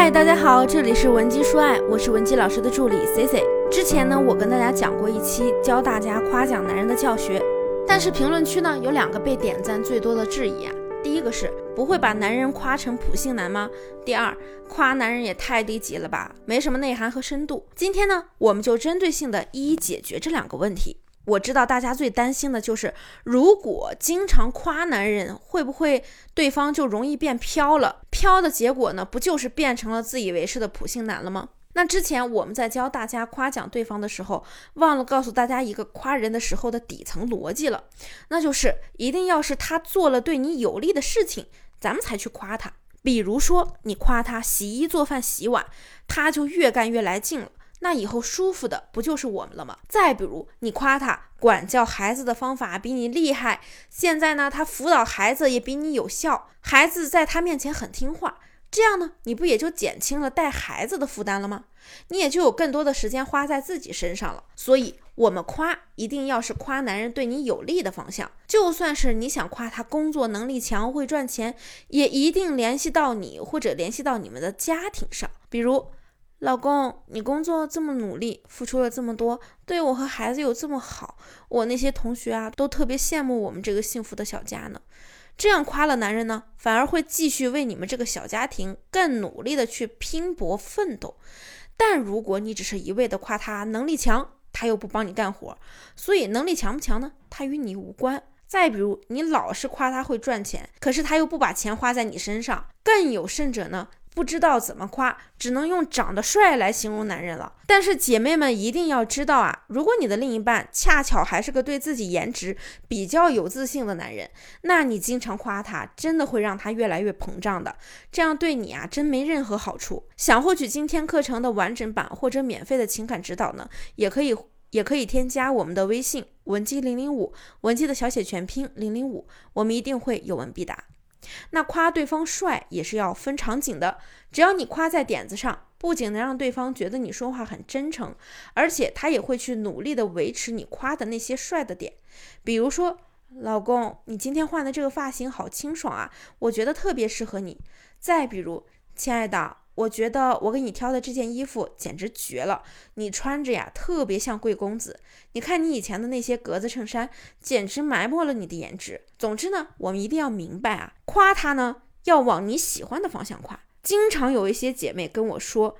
嗨，大家好，这里是文姬说爱，我是文姬老师的助理 C C。之前呢，我跟大家讲过一期教大家夸奖男人的教学，但是评论区呢有两个被点赞最多的质疑啊。第一个是不会把男人夸成普信男吗？第二，夸男人也太低级了吧，没什么内涵和深度。今天呢，我们就针对性的一一解决这两个问题。我知道大家最担心的就是，如果经常夸男人，会不会对方就容易变飘了？飘的结果呢，不就是变成了自以为是的普信男了吗？那之前我们在教大家夸奖对方的时候，忘了告诉大家一个夸人的时候的底层逻辑了，那就是一定要是他做了对你有利的事情，咱们才去夸他。比如说，你夸他洗衣做饭洗碗，他就越干越来劲了。那以后舒服的不就是我们了吗？再比如，你夸他管教孩子的方法比你厉害，现在呢，他辅导孩子也比你有效，孩子在他面前很听话，这样呢，你不也就减轻了带孩子的负担了吗？你也就有更多的时间花在自己身上了。所以，我们夸一定要是夸男人对你有利的方向，就算是你想夸他工作能力强、会赚钱，也一定联系到你或者联系到你们的家庭上，比如。老公，你工作这么努力，付出了这么多，对我和孩子又这么好，我那些同学啊都特别羡慕我们这个幸福的小家呢。这样夸了男人呢，反而会继续为你们这个小家庭更努力的去拼搏奋斗。但如果你只是一味的夸他能力强，他又不帮你干活，所以能力强不强呢？他与你无关。再比如，你老是夸他会赚钱，可是他又不把钱花在你身上。更有甚者呢？不知道怎么夸，只能用长得帅来形容男人了。但是姐妹们一定要知道啊，如果你的另一半恰巧还是个对自己颜值比较有自信的男人，那你经常夸他，真的会让他越来越膨胀的。这样对你啊，真没任何好处。想获取今天课程的完整版或者免费的情感指导呢，也可以也可以添加我们的微信文姬零零五，文姬的小写全拼零零五，我们一定会有问必答。那夸对方帅也是要分场景的，只要你夸在点子上，不仅能让对方觉得你说话很真诚，而且他也会去努力的维持你夸的那些帅的点。比如说，老公，你今天换的这个发型好清爽啊，我觉得特别适合你。再比如，亲爱的。我觉得我给你挑的这件衣服简直绝了，你穿着呀特别像贵公子。你看你以前的那些格子衬衫，简直埋没了你的颜值。总之呢，我们一定要明白啊，夸他呢要往你喜欢的方向夸。经常有一些姐妹跟我说，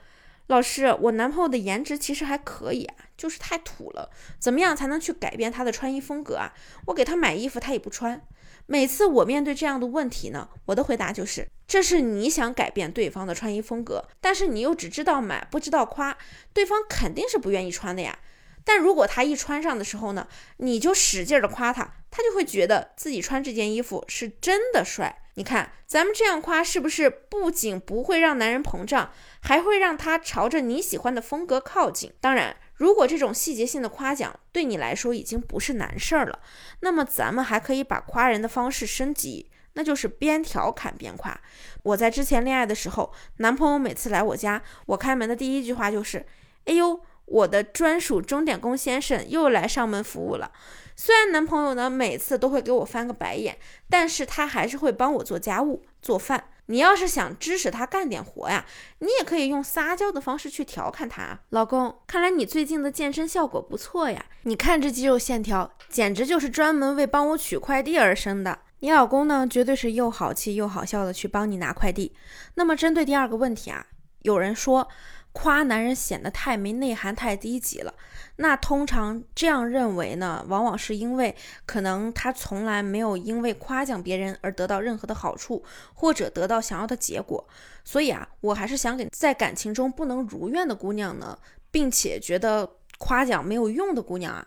老师，我男朋友的颜值其实还可以啊，就是太土了。怎么样才能去改变他的穿衣风格啊？我给他买衣服他也不穿。每次我面对这样的问题呢，我的回答就是：这是你想改变对方的穿衣风格，但是你又只知道买不知道夸，对方肯定是不愿意穿的呀。但如果他一穿上的时候呢，你就使劲的夸他，他就会觉得自己穿这件衣服是真的帅。你看咱们这样夸是不是不仅不会让男人膨胀，还会让他朝着你喜欢的风格靠近？当然。如果这种细节性的夸奖对你来说已经不是难事儿了，那么咱们还可以把夸人的方式升级，那就是边调侃边夸。我在之前恋爱的时候，男朋友每次来我家，我开门的第一句话就是：“哎呦，我的专属钟点工先生又来上门服务了。”虽然男朋友呢每次都会给我翻个白眼，但是他还是会帮我做家务、做饭。你要是想支持他干点活呀，你也可以用撒娇的方式去调侃他。老公，看来你最近的健身效果不错呀，你看这肌肉线条，简直就是专门为帮我取快递而生的。你老公呢，绝对是又好气又好笑的去帮你拿快递。那么针对第二个问题啊，有人说。夸男人显得太没内涵、太低级了。那通常这样认为呢，往往是因为可能他从来没有因为夸奖别人而得到任何的好处，或者得到想要的结果。所以啊，我还是想给在感情中不能如愿的姑娘呢，并且觉得夸奖没有用的姑娘啊，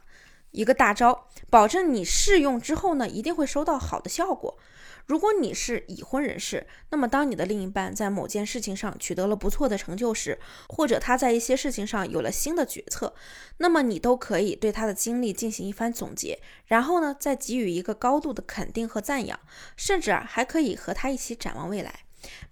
一个大招，保证你试用之后呢，一定会收到好的效果。如果你是已婚人士，那么当你的另一半在某件事情上取得了不错的成就时，或者他在一些事情上有了新的决策，那么你都可以对他的经历进行一番总结，然后呢，再给予一个高度的肯定和赞扬，甚至啊，还可以和他一起展望未来。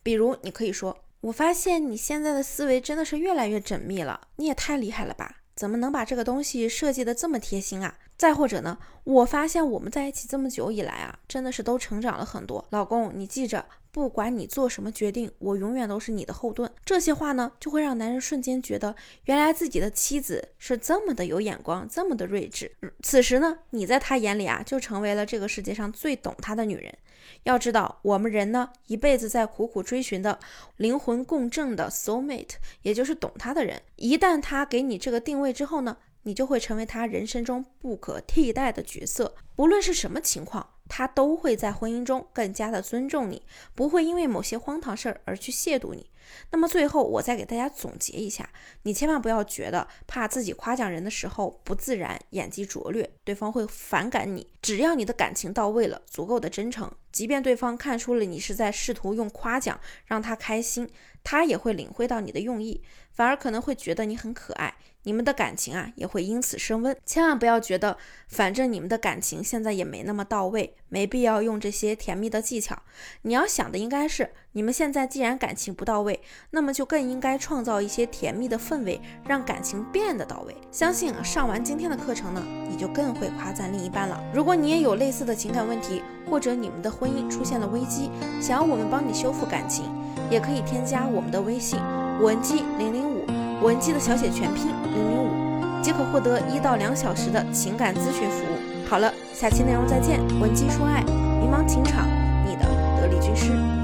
比如，你可以说：“我发现你现在的思维真的是越来越缜密了，你也太厉害了吧？怎么能把这个东西设计的这么贴心啊？”再或者呢，我发现我们在一起这么久以来啊，真的是都成长了很多。老公，你记着，不管你做什么决定，我永远都是你的后盾。这些话呢，就会让男人瞬间觉得，原来自己的妻子是这么的有眼光，这么的睿智。此时呢，你在他眼里啊，就成为了这个世界上最懂他的女人。要知道，我们人呢，一辈子在苦苦追寻的灵魂共振的 soul mate，也就是懂他的人。一旦他给你这个定位之后呢？你就会成为他人生中不可替代的角色，不论是什么情况，他都会在婚姻中更加的尊重你，不会因为某些荒唐事儿而去亵渎你。那么最后，我再给大家总结一下，你千万不要觉得怕自己夸奖人的时候不自然、演技拙劣，对方会反感你。只要你的感情到位了，足够的真诚，即便对方看出了你是在试图用夸奖让他开心，他也会领会到你的用意，反而可能会觉得你很可爱。你们的感情啊，也会因此升温。千万不要觉得，反正你们的感情现在也没那么到位，没必要用这些甜蜜的技巧。你要想的应该是，你们现在既然感情不到位，那么就更应该创造一些甜蜜的氛围，让感情变得到位。相信，上完今天的课程呢，你就更会夸赞另一半了。如果你也有类似的情感问题，或者你们的婚姻出现了危机，想要我们帮你修复感情，也可以添加我们的微信文姬零零五，文姬的小写全拼零零五，即可获得一到两小时的情感咨询服务。好了，下期内容再见，文姬说爱，迷茫情场，你的得力军师。